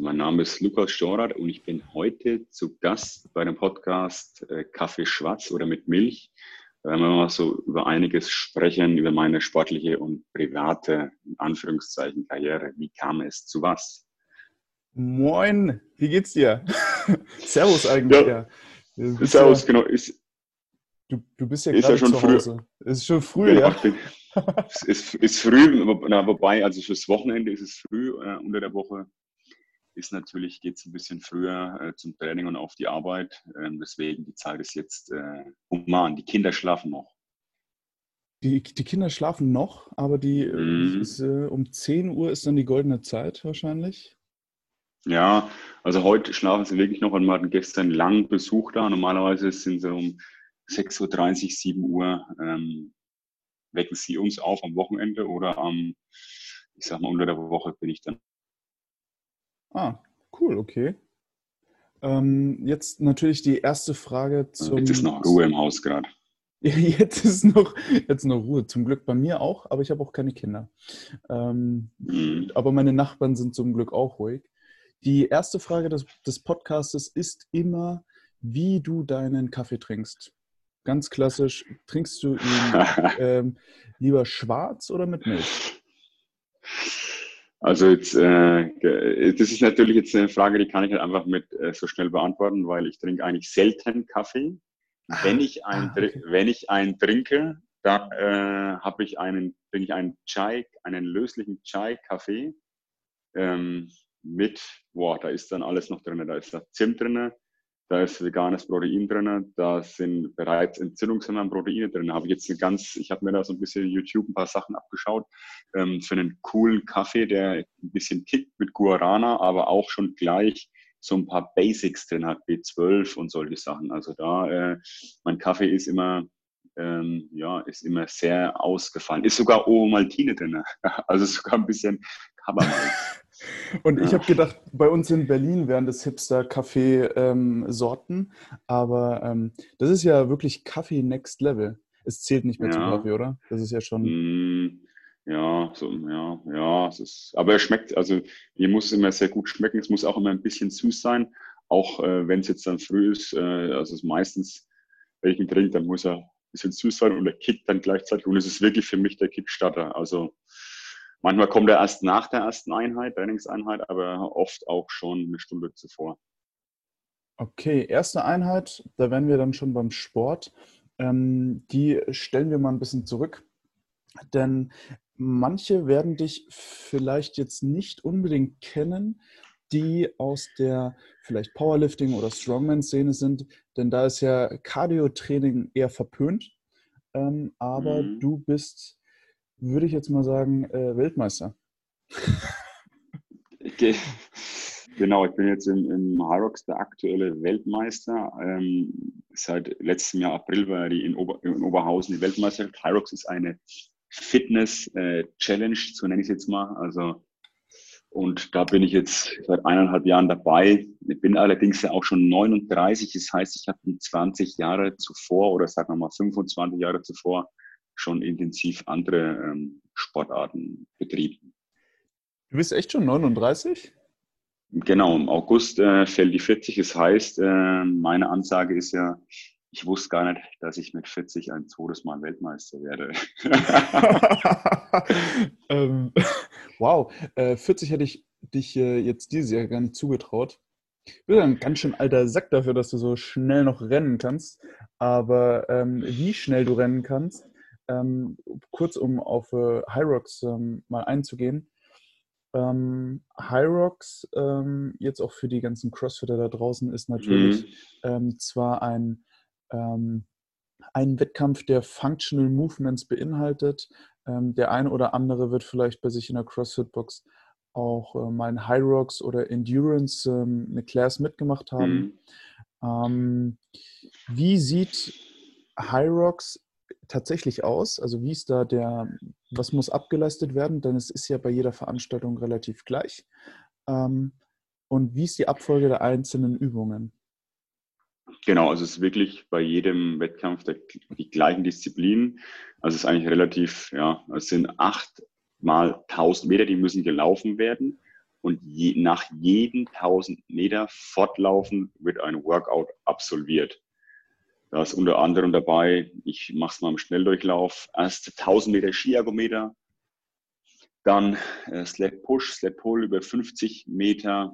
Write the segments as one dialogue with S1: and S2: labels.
S1: Mein Name ist Lukas Storath und ich bin heute zu Gast bei dem Podcast äh, Kaffee Schwarz oder mit Milch. Da werden wir mal so über einiges sprechen, über meine sportliche und private, in Anführungszeichen, Karriere. Wie kam es zu was?
S2: Moin, wie geht's dir? Servus eigentlich,
S1: ja. ja. Servus, ja, genau. Ist,
S2: du, du bist ja gerade ja schon zu Hause. Früh. Es ist schon früh, genau, ja.
S1: es ist, ist früh, na, wobei, also fürs Wochenende ist es früh, äh, unter der Woche ist natürlich, geht es ein bisschen früher äh, zum Training und auf die Arbeit. Ähm, deswegen die Zeit ist jetzt äh, human. Die Kinder schlafen noch.
S2: Die, die Kinder schlafen noch, aber die äh, mhm. ist, äh, um 10 Uhr ist dann die goldene Zeit wahrscheinlich.
S1: Ja, also heute schlafen sie wirklich noch und wir hatten gestern lang Besuch da. Normalerweise sind sie um 6.30 Uhr, 7 Uhr ähm, wecken sie uns auf am Wochenende oder am, ich sag mal, unter der Woche bin ich dann
S2: Ah, cool, okay. Ähm, jetzt natürlich die erste Frage zum.
S1: Jetzt ist noch Ruhe im Haus gerade.
S2: Jetzt ist noch, jetzt noch Ruhe. Zum Glück bei mir auch, aber ich habe auch keine Kinder. Ähm, mhm. Aber meine Nachbarn sind zum Glück auch ruhig. Die erste Frage des, des Podcastes ist immer, wie du deinen Kaffee trinkst. Ganz klassisch, trinkst du ihn ähm, lieber schwarz oder mit Milch?
S1: Also jetzt, äh, das ist natürlich jetzt eine Frage, die kann ich nicht einfach mit äh, so schnell beantworten, weil ich trinke eigentlich selten Kaffee. Ah, wenn ich einen, ah, okay. wenn ich einen trinke, dann äh, habe ich einen, trinke ich einen Chai, einen löslichen Chai-Kaffee ähm, mit, boah, da ist dann alles noch drin, da ist da Zimt drin, da ist veganes Protein drin, da sind bereits entzündungshemmende Proteine drin. Habe ich jetzt eine ganz, ich habe mir da so ein bisschen YouTube ein paar Sachen abgeschaut ähm, für einen coolen Kaffee, der ein bisschen kickt mit Guarana, aber auch schon gleich so ein paar Basics drin hat, B12 und solche Sachen. Also da, äh, mein Kaffee ist immer, ähm, ja, ist immer sehr ausgefallen. Ist sogar Omaltine drin, also sogar ein bisschen Kabermalz.
S2: Und ich habe gedacht, bei uns in Berlin wären das Hipster-Kaffee-Sorten, ähm, aber ähm, das ist ja wirklich Kaffee Next Level. Es zählt nicht mehr ja. zum Kaffee, oder? Das ist ja schon.
S1: Mm, ja, so, ja, ja. Es ist, aber er schmeckt, also hier muss es immer sehr gut schmecken. Es muss auch immer ein bisschen süß sein, auch äh, wenn es jetzt dann früh ist. Äh, also es meistens, wenn ich ihn trinke, dann muss er ein bisschen süß sein und er kickt dann gleichzeitig. Und es ist wirklich für mich der Kickstarter. Also Manchmal kommt er erst nach der ersten Einheit, Trainingseinheit, aber oft auch schon eine Stunde zuvor.
S2: Okay, erste Einheit, da wären wir dann schon beim Sport. Ähm, die stellen wir mal ein bisschen zurück, denn manche werden dich vielleicht jetzt nicht unbedingt kennen, die aus der vielleicht Powerlifting oder Strongman-Szene sind, denn da ist ja Cardio-Training eher verpönt. Ähm, aber mhm. du bist würde ich jetzt mal sagen, äh, Weltmeister.
S1: Okay. Genau, ich bin jetzt im, im Hyrox der aktuelle Weltmeister. Ähm, seit letztem Jahr April war die in, Ober, in Oberhausen die Weltmeisterschaft. Hyrox ist eine Fitness-Challenge, äh, so nenne ich es jetzt mal. Also, und da bin ich jetzt seit eineinhalb Jahren dabei. Ich bin allerdings ja auch schon 39. Das heißt, ich habe 20 Jahre zuvor oder sagen wir mal 25 Jahre zuvor schon intensiv andere ähm, Sportarten betrieben.
S2: Du bist echt schon 39?
S1: Genau, im August äh, fällt die 40. Das heißt, äh, meine Ansage ist ja, ich wusste gar nicht, dass ich mit 40 ein zweites Mal Weltmeister werde.
S2: ähm, wow, äh, 40 hätte ich dich äh, jetzt dieses Jahr gar nicht zugetraut. Du bist ein ganz schön alter Sack dafür, dass du so schnell noch rennen kannst. Aber ähm, wie schnell du rennen kannst, ähm, kurz um auf äh, Hyrox ähm, mal einzugehen. Ähm, Hyrox, ähm, jetzt auch für die ganzen Crossfitter da draußen, ist natürlich mhm. ähm, zwar ein, ähm, ein Wettkampf, der Functional Movements beinhaltet. Ähm, der eine oder andere wird vielleicht bei sich in der CrossFit-Box auch äh, mal ein Hyrox oder Endurance eine Class mitgemacht haben. Mhm. wie sieht Hyrox tatsächlich aus? Also wie ist da der, was muss abgeleistet werden? Denn es ist ja bei jeder Veranstaltung relativ gleich. Ähm, und wie ist die Abfolge der einzelnen Übungen?
S1: Genau, also es ist wirklich bei jedem Wettkampf der, die gleichen Disziplinen. Also es ist eigentlich relativ, ja, es sind acht mal 1000 Meter, die müssen gelaufen werden. und je, nach jeden 1000 Meter fortlaufen wird ein Workout absolviert. Da ist unter anderem dabei, ich mache es mal im Schnelldurchlauf, erst 1000 Meter Skiergometer, dann äh, Sled Push, Sled Pull über 50 Meter,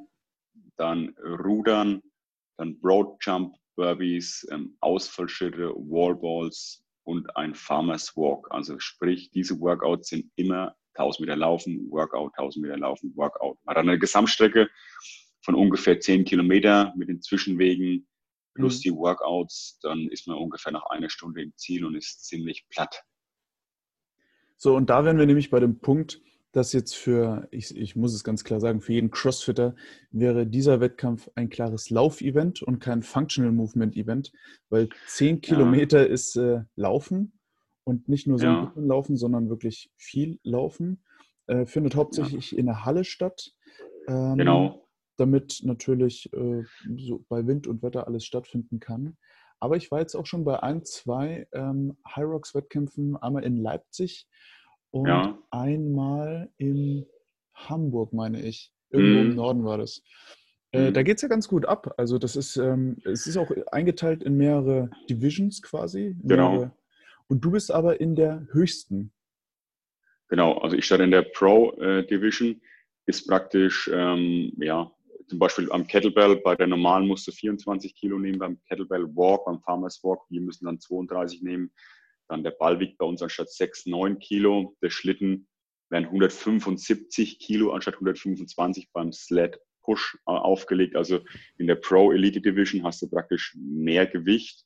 S1: dann Rudern, dann Broad Jump, Burpees, ähm, Ausfallschritte, Wallballs und ein Farmers Walk. Also sprich, diese Workouts sind immer 1000 Meter Laufen, Workout, 1000 Meter Laufen, Workout. Man hat eine Gesamtstrecke von ungefähr 10 Kilometer mit den Zwischenwegen plus mhm. die Workouts. Dann ist man ungefähr nach einer Stunde im Ziel und ist ziemlich platt.
S2: So, und da wären wir nämlich bei dem Punkt, dass jetzt für, ich, ich muss es ganz klar sagen, für jeden Crossfitter wäre dieser Wettkampf ein klares Laufevent und kein Functional Movement Event, weil 10 Kilometer ja. ist äh, Laufen und nicht nur so ja. ein Laufen, sondern wirklich viel Laufen. Äh, findet hauptsächlich ja. in der Halle statt.
S1: Ähm, genau.
S2: Damit natürlich äh, so bei Wind und Wetter alles stattfinden kann. Aber ich war jetzt auch schon bei ein, zwei ähm, High Rocks Wettkämpfen, einmal in Leipzig und ja. einmal in Hamburg, meine ich. Irgendwo mhm. im Norden war das. Äh, mhm. Da geht es ja ganz gut ab. Also das ist, ähm, es ist auch eingeteilt in mehrere Divisions quasi.
S1: Genau.
S2: Mehrere. Und du bist aber in der höchsten.
S1: Genau, also ich starte in der Pro äh, Division, ist praktisch, ähm, ja, zum Beispiel am Kettlebell, bei der normalen musst du 24 Kilo nehmen, beim Kettlebell Walk, beim Farmers Walk, wir müssen dann 32 nehmen. Dann der Ball wiegt bei uns anstatt 6, 9 Kilo. Der Schlitten werden 175 Kilo anstatt 125 beim Sled Push äh, aufgelegt. Also in der Pro Elite Division hast du praktisch mehr Gewicht.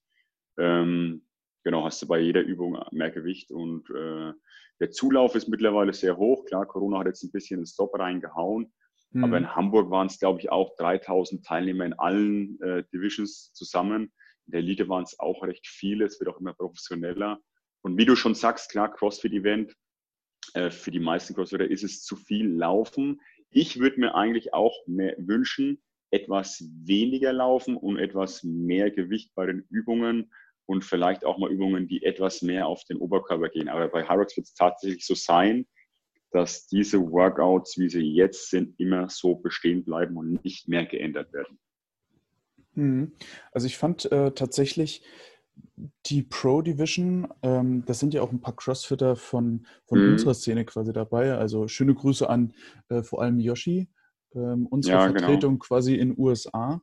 S1: Ähm, genau, hast du bei jeder Übung mehr Gewicht und äh, der Zulauf ist mittlerweile sehr hoch. Klar, Corona hat jetzt ein bisschen den Stop reingehauen. Mhm. Aber in Hamburg waren es, glaube ich, auch 3000 Teilnehmer in allen äh, Divisions zusammen. In der Elite waren es auch recht viele. Es wird auch immer professioneller. Und wie du schon sagst, klar, CrossFit-Event, äh, für die meisten Crossfitter ist es zu viel Laufen. Ich würde mir eigentlich auch mehr wünschen, etwas weniger laufen und etwas mehr Gewicht bei den Übungen und vielleicht auch mal Übungen, die etwas mehr auf den Oberkörper gehen. Aber bei Hyrox wird es tatsächlich so sein, dass diese Workouts, wie sie jetzt sind, immer so bestehen bleiben und nicht mehr geändert werden.
S2: Mhm. Also ich fand äh, tatsächlich die Pro Division, ähm, das sind ja auch ein paar Crossfitter von, von mhm. unserer Szene quasi dabei. Also schöne Grüße an äh, vor allem Yoshi, ähm, unsere ja, genau. Vertretung genau. quasi in den USA. Mhm.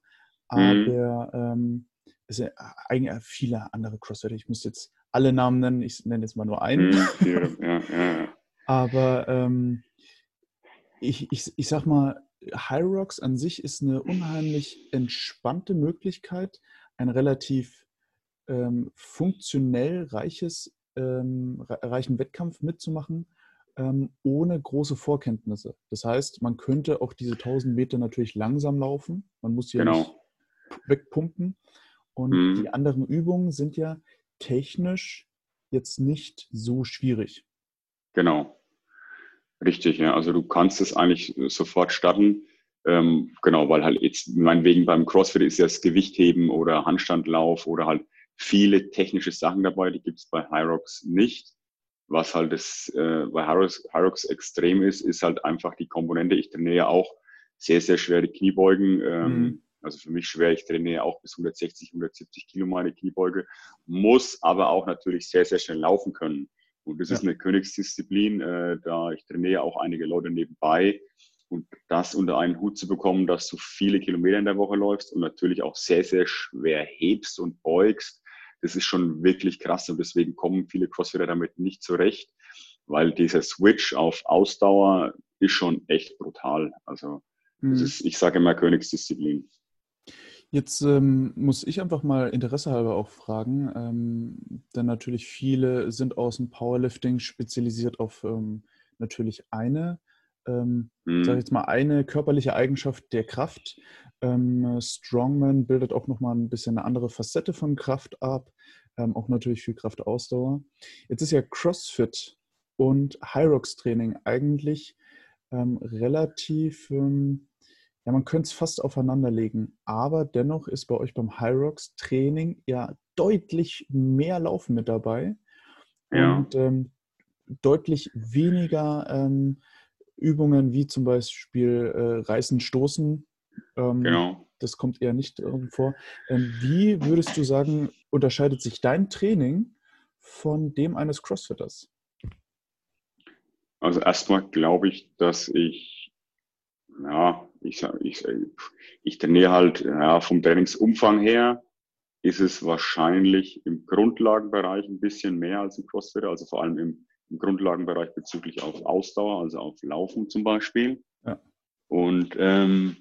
S2: Aber ähm, es sind eigentlich viele andere Crossfitter. Ich muss jetzt alle Namen nennen, ich nenne jetzt mal nur einen. Mhm. Ja, ja, Aber ähm, ich, ich, ich sag mal, High Rocks an sich ist eine unheimlich entspannte Möglichkeit, ein relativ ähm, funktionell reiches, ähm, reichen Wettkampf mitzumachen, ähm, ohne große Vorkenntnisse. Das heißt, man könnte auch diese 1000 Meter natürlich langsam laufen. Man muss sie genau. nicht wegpumpen. Und mhm. die anderen Übungen sind ja technisch jetzt nicht so schwierig.
S1: Genau. Richtig, ja. Also du kannst es eigentlich sofort starten. Ähm, genau, weil halt jetzt, meinetwegen beim CrossFit ist ja das Gewichtheben oder Handstandlauf oder halt viele technische Sachen dabei, die gibt es bei Hyrox nicht. Was halt das äh, bei Hyrox, Hyrox extrem ist, ist halt einfach die Komponente. Ich trainiere auch sehr, sehr schwere Kniebeugen. Ähm, mhm. Also für mich schwer, ich trainiere auch bis 160, 170 Kilo meine Kniebeuge, muss aber auch natürlich sehr, sehr schnell laufen können. Und das ja. ist eine Königsdisziplin, äh, da ich trainiere auch einige Leute nebenbei. Und das unter einen Hut zu bekommen, dass du viele Kilometer in der Woche läufst und natürlich auch sehr, sehr schwer hebst und beugst, das ist schon wirklich krass und deswegen kommen viele Crossfitter damit nicht zurecht, weil dieser Switch auf Ausdauer ist schon echt brutal. Also das mhm. ist, ich sage immer Königsdisziplin.
S2: Jetzt ähm, muss ich einfach mal interessehalber auch fragen, ähm, denn natürlich viele sind aus dem Powerlifting spezialisiert auf ähm, natürlich eine ähm, mhm. sage jetzt mal, eine körperliche Eigenschaft der Kraft. Ähm, Strongman bildet auch nochmal ein bisschen eine andere Facette von Kraft ab, ähm, auch natürlich viel Kraftausdauer. Jetzt ist ja CrossFit und Hyrox-Training eigentlich ähm, relativ, ähm, ja, man könnte es fast aufeinander legen, aber dennoch ist bei euch beim Hyrox-Training ja deutlich mehr Laufen mit dabei ja. und ähm, deutlich weniger ähm, Übungen wie zum Beispiel äh, Reißen, Stoßen.
S1: Ähm, genau.
S2: Das kommt eher nicht vor. Ähm, wie würdest du sagen, unterscheidet sich dein Training von dem eines Crossfitters?
S1: Also erstmal glaube ich, dass ich, ja, ich, ich, ich trainiere halt ja, vom Trainingsumfang her ist es wahrscheinlich im Grundlagenbereich ein bisschen mehr als im Crossfitter, also vor allem im, im Grundlagenbereich bezüglich auf Ausdauer, also auf Laufen zum Beispiel. Ja. Und, ähm,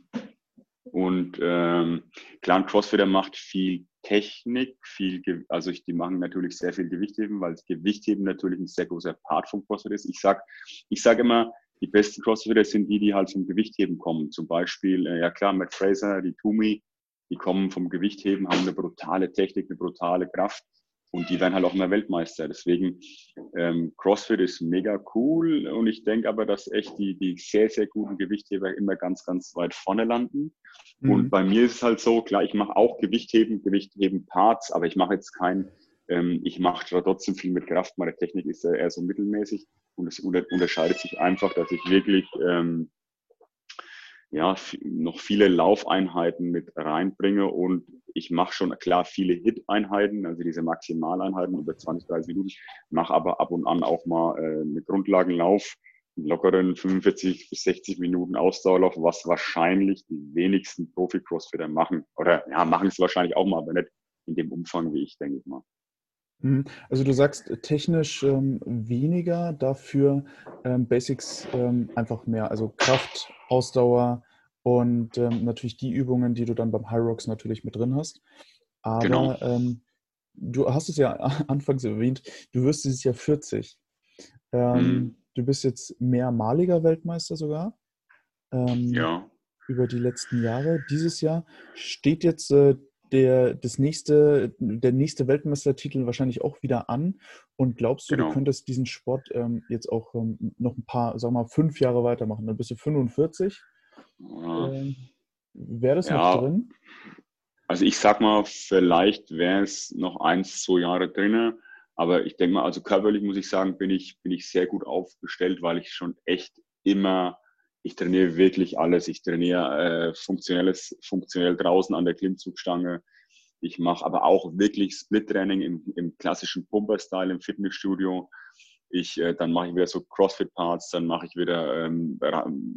S1: und ähm, klar, ein Crossfitter macht viel Technik, viel, also ich, die machen natürlich sehr viel Gewichtheben, weil Gewichtheben natürlich ein sehr großer Part vom CrossFit ist. Ich sag, ich sag immer, die besten Crossfitter sind die, die halt vom Gewichtheben kommen. Zum Beispiel, äh, ja klar, Matt Fraser, die Tumi, die kommen vom Gewichtheben, haben eine brutale Technik, eine brutale Kraft und die werden halt auch immer Weltmeister. Deswegen, ähm, CrossFit ist mega cool und ich denke aber, dass echt die, die sehr, sehr guten Gewichtheber immer ganz, ganz weit vorne landen. Mhm. Und bei mir ist es halt so, klar, ich mache auch Gewichtheben, Gewichtheben Parts, aber ich mache jetzt kein, ähm, ich mache trotzdem viel mit Kraft. Meine Technik ist eher so mittelmäßig und es unterscheidet sich einfach, dass ich wirklich ähm, ja, noch viele Laufeinheiten mit reinbringe und ich mache schon klar viele Hit-Einheiten, also diese Maximaleinheiten über 20, 30 Minuten, mache aber ab und an auch mal äh, eine Grundlagenlauf, einen lockeren 45 bis 60 Minuten Ausdauerlauf, was wahrscheinlich die wenigsten Profi-Crossfitter machen. Oder ja, machen es wahrscheinlich auch mal, aber nicht in dem Umfang wie ich, denke ich mal.
S2: Mhm. Also du sagst technisch ähm, weniger, dafür ähm, Basics ähm, einfach mehr. Also Kraft, Ausdauer und ähm, natürlich die Übungen, die du dann beim High Rocks natürlich mit drin hast. Aber genau. Ähm, du hast es ja anfangs erwähnt, du wirst dieses Jahr 40. Mhm. Du bist jetzt mehrmaliger Weltmeister sogar.
S1: ja.
S2: Über die letzten Jahre. Dieses Jahr steht jetzt äh, der, das nächste, der nächste Weltmeistertitel wahrscheinlich auch wieder an. Und glaubst du, genau. du könntest diesen Sport ähm, jetzt auch ähm, noch ein paar, sagen wir mal, fünf Jahre weitermachen? Dann bist du 45. Ja. Ähm, wäre das ja. noch drin?
S1: Also ich sag mal, vielleicht wäre es noch eins, zwei Jahre drin. Aber ich denke mal, also körperlich muss ich sagen, bin ich, bin ich sehr gut aufgestellt, weil ich schon echt immer ich trainiere wirklich alles. Ich trainiere äh, funktionelles, funktionell draußen an der Klimmzugstange. Ich mache aber auch wirklich Split-Training im, im, klassischen Pumper-Style im Fitnessstudio. Ich, äh, dann mache ich wieder so Crossfit-Parts, dann mache ich wieder ähm,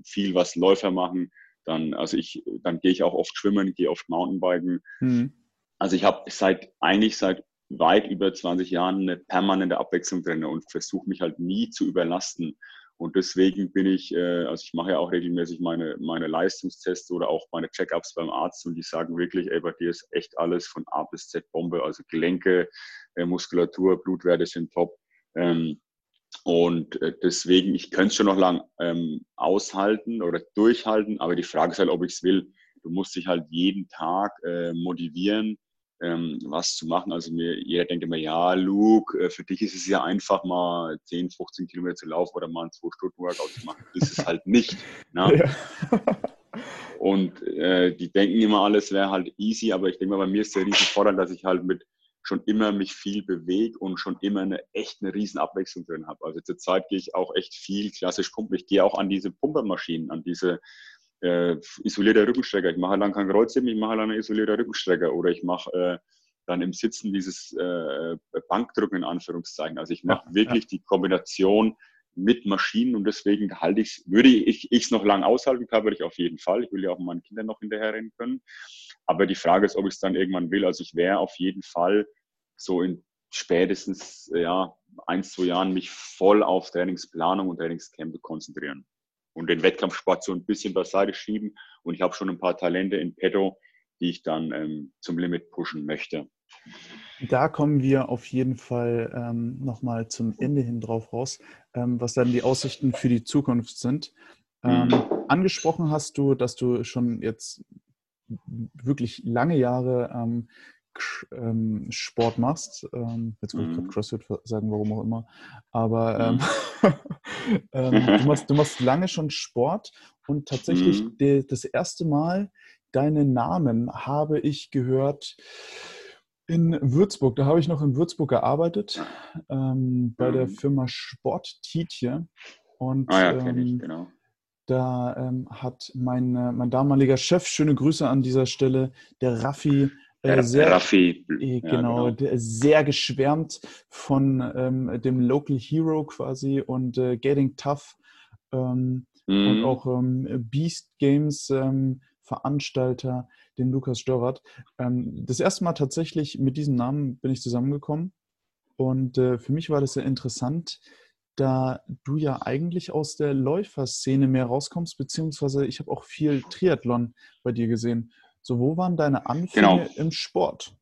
S1: viel, was Läufer machen. Dann, also ich, dann gehe ich auch oft schwimmen, gehe oft Mountainbiken. Mhm. Also ich habe seit eigentlich seit weit über 20 Jahren eine permanente Abwechslung drin und versuche mich halt nie zu überlasten. Und deswegen bin ich, äh, also ich mache ja auch regelmäßig meine, meine Leistungstests oder auch meine Checkups beim Arzt und die sagen wirklich, ey, bei dir ist echt alles von A bis Z Bombe, also Gelenke, äh, Muskulatur, Blutwerte sind top. Ähm, und äh, deswegen, ich könnte es schon noch lang ähm, aushalten oder durchhalten, aber die Frage ist halt, ob ich es will. Du musst dich halt jeden Tag äh, motivieren, ähm, was zu machen. Also mir, jeder denkt immer, ja, Luke, äh, für dich ist es ja einfach mal 10, 15 Kilometer zu laufen oder mal ein 2-Stunden-Workout zu machen. Das ist halt nicht. Ne? Und äh, die denken immer, alles wäre halt easy, aber ich denke mal, bei mir ist der riesen Vorteil, dass ich halt mit schon immer mich viel bewege und schon immer eine echt eine riesen Abwechslung drin habe. Also zurzeit gehe ich auch echt viel klassisch pumpen. Ich gehe auch an diese Pumpermaschinen, an diese äh, isolierter Rückenstrecker. Ich mache dann keinen Kreuzheben, ich mache dann einen isolierter Rückenstrecker oder ich mache äh, dann im Sitzen dieses äh, Bankdrücken in Anführungszeichen. Also ich mache ja, wirklich ja. die Kombination mit Maschinen und deswegen halte ich würde ich es noch lang aushalten, körperlich auf jeden Fall. Ich will ja auch meinen Kindern noch hinterherrennen können. Aber die Frage ist, ob ich es dann irgendwann will. Also ich wäre auf jeden Fall so in spätestens ja, ein, zwei Jahren mich voll auf Trainingsplanung und Trainingscamp konzentrieren und den Wettkampfsport so ein bisschen beiseite schieben. Und ich habe schon ein paar Talente in petto, die ich dann ähm, zum Limit pushen möchte.
S2: Da kommen wir auf jeden Fall ähm, nochmal zum Ende hin drauf raus, ähm, was dann die Aussichten für die Zukunft sind. Ähm, mhm. Angesprochen hast du, dass du schon jetzt wirklich lange Jahre ähm, ähm, Sport machst. Ähm, jetzt wollte ich gerade mhm. CrossFit sagen, warum auch immer. Aber mhm. ähm, ähm, du, machst, du machst lange schon Sport und tatsächlich mhm. die, das erste Mal deinen Namen habe ich gehört in Würzburg. Da habe ich noch in Würzburg gearbeitet, ähm, bei der Firma Sport Tietje. Und ah, ja, ich, genau. Da ähm, hat mein, mein damaliger Chef, schöne Grüße an dieser Stelle, der Raffi,
S1: äh, sehr, Raffi.
S2: Äh, genau, ja, genau. sehr geschwärmt von ähm, dem Local Hero quasi und äh, Getting Tough ähm, mhm. und auch ähm, Beast Games ähm, Veranstalter, den Lukas Störrat. Ähm, das erste Mal tatsächlich mit diesem Namen bin ich zusammengekommen und äh, für mich war das sehr interessant, da du ja eigentlich aus der Läuferszene mehr rauskommst, beziehungsweise ich habe auch viel Triathlon bei dir gesehen. So, wo waren deine Anfänge genau. im Sport?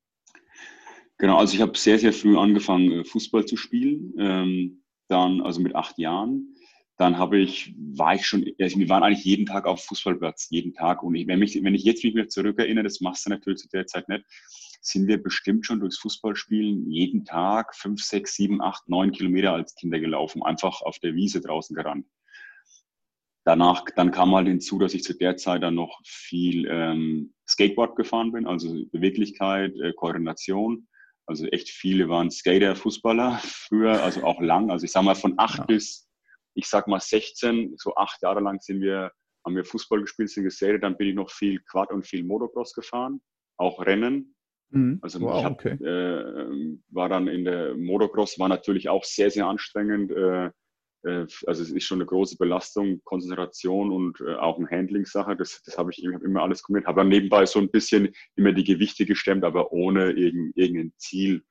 S1: Genau, also ich habe sehr, sehr früh angefangen, äh, Fußball zu spielen. Ähm, dann, also mit acht Jahren. Dann habe ich, war ich schon, also wir waren eigentlich jeden Tag auf Fußballplatz, jeden Tag. Und ich, wenn, mich, wenn ich jetzt mich mehr zurückerinnere, das machst du natürlich zu der Zeit nicht, sind wir bestimmt schon durchs Fußballspielen jeden Tag fünf, sechs, sieben, acht, neun Kilometer als Kinder gelaufen, einfach auf der Wiese draußen gerannt danach, dann kam halt hinzu, dass ich zu der Zeit dann noch viel ähm, Skateboard gefahren bin, also Beweglichkeit, äh, Koordination. Also echt viele waren Skater, Fußballer früher, also auch lang. Also ich sag mal von acht ja. bis, ich sag mal 16, so acht Jahre lang sind wir, haben wir Fußball gespielt, sind geskatet. Dann bin ich noch viel Quad und viel Motocross gefahren, auch Rennen. Mhm. Also wow, ich hab, okay. äh, war dann in der Motocross, war natürlich auch sehr, sehr anstrengend. Äh, äh, also es ist schon eine große Belastung, Konzentration und äh, auch eine Handling-Sache. Das, das habe ich hab immer alles kombiniert. Habe dann nebenbei so ein bisschen immer die Gewichte gestemmt, aber ohne irgendein, irgendein Ziel.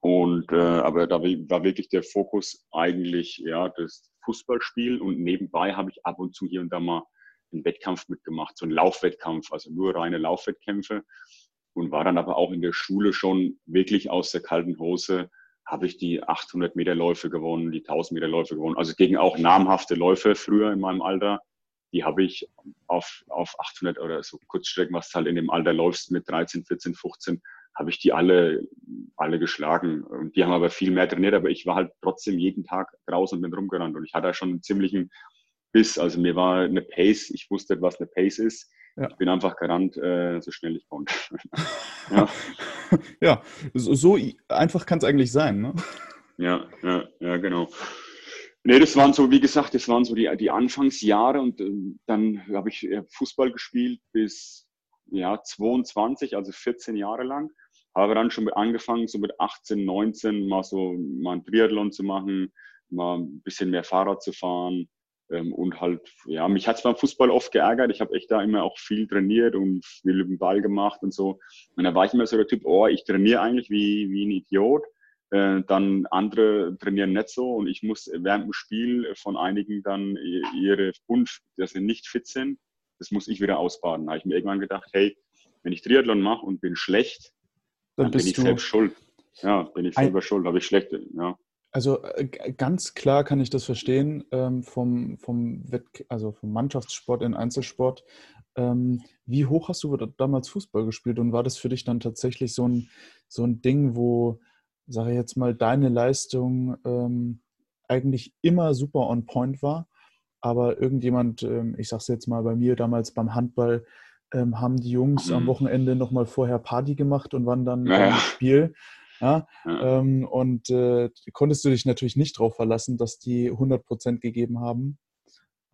S1: Und äh, aber da war wirklich der Fokus eigentlich ja das Fußballspiel und nebenbei habe ich ab und zu hier und da mal einen Wettkampf mitgemacht, so einen Laufwettkampf, also nur reine Laufwettkämpfe und war dann aber auch in der Schule schon wirklich aus der kalten Hose habe ich die 800 Meter Läufe gewonnen, die 1000 Meter Läufe gewonnen. Also gegen auch namhafte Läufe früher in meinem Alter. Die habe ich auf, auf 800 oder so Kurzstrecken, was du halt in dem Alter läufst mit 13, 14, 15, habe ich die alle, alle geschlagen. Und die haben aber viel mehr trainiert, aber ich war halt trotzdem jeden Tag draußen und bin rumgerannt. Und ich hatte schon einen ziemlichen Biss. Also mir war eine Pace, ich wusste, was eine Pace ist. Ja. Ich bin einfach gerannt, äh, so schnell ich konnte.
S2: ja. ja, so, so einfach kann es eigentlich sein, ne?
S1: Ja, ja, ja, genau. Nee, das waren so, wie gesagt, das waren so die, die Anfangsjahre und äh, dann habe ich äh, Fußball gespielt bis ja, 22, also 14 Jahre lang. Habe dann schon angefangen, so mit 18, 19 mal so mal ein Triathlon zu machen, mal ein bisschen mehr Fahrrad zu fahren, ähm, und halt, ja, mich hat es beim Fußball oft geärgert. Ich habe echt da immer auch viel trainiert und viel über den Ball gemacht und so. Und da war ich immer so der Typ, oh, ich trainiere eigentlich wie, wie ein Idiot. Äh, dann andere trainieren nicht so und ich muss während dem Spiel von einigen dann ihre Wunsch, dass sie nicht fit sind, das muss ich wieder ausbaden. Da habe ich mir irgendwann gedacht, hey, wenn ich Triathlon mache und bin schlecht, dann, dann bin ich selbst schuld. Ja, bin ich selber schuld, habe ich schlechte, ja.
S2: Also äh, ganz klar kann ich das verstehen ähm, vom, vom, Wett also vom Mannschaftssport in Einzelsport. Ähm, wie hoch hast du damals Fußball gespielt und war das für dich dann tatsächlich so ein, so ein Ding, wo, sage ich jetzt mal, deine Leistung ähm, eigentlich immer super on point war, aber irgendjemand, ähm, ich sage es jetzt mal bei mir damals beim Handball, ähm, haben die Jungs mhm. am Wochenende nochmal vorher Party gemacht und waren dann naja. im Spiel. Ja? ja. Ähm, und äh, konntest du dich natürlich nicht darauf verlassen, dass die 100 Prozent gegeben haben.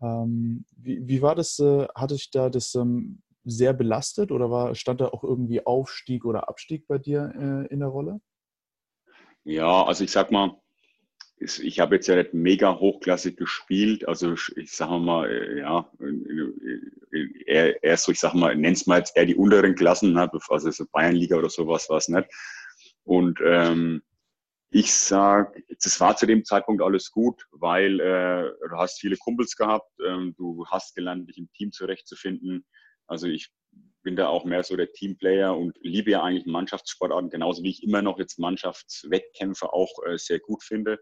S2: Ähm, wie, wie, war das? Äh, hatte ich da das ähm, sehr belastet oder war, stand da auch irgendwie Aufstieg oder Abstieg bei dir äh, in der Rolle?
S1: Ja, also ich sag mal, ich habe jetzt ja nicht mega hochklassig gespielt, also ich sage mal, äh, ja, eher, eher so, ich sag mal, nenn's mal jetzt eher die unteren Klassen, also so Bayernliga oder sowas war es nicht. Und ähm, ich sage, das war zu dem Zeitpunkt alles gut, weil äh, du hast viele Kumpels gehabt, ähm, du hast gelernt, dich im Team zurechtzufinden. Also ich bin da auch mehr so der Teamplayer und liebe ja eigentlich Mannschaftssportarten, genauso wie ich immer noch jetzt Mannschaftswettkämpfe auch äh, sehr gut finde.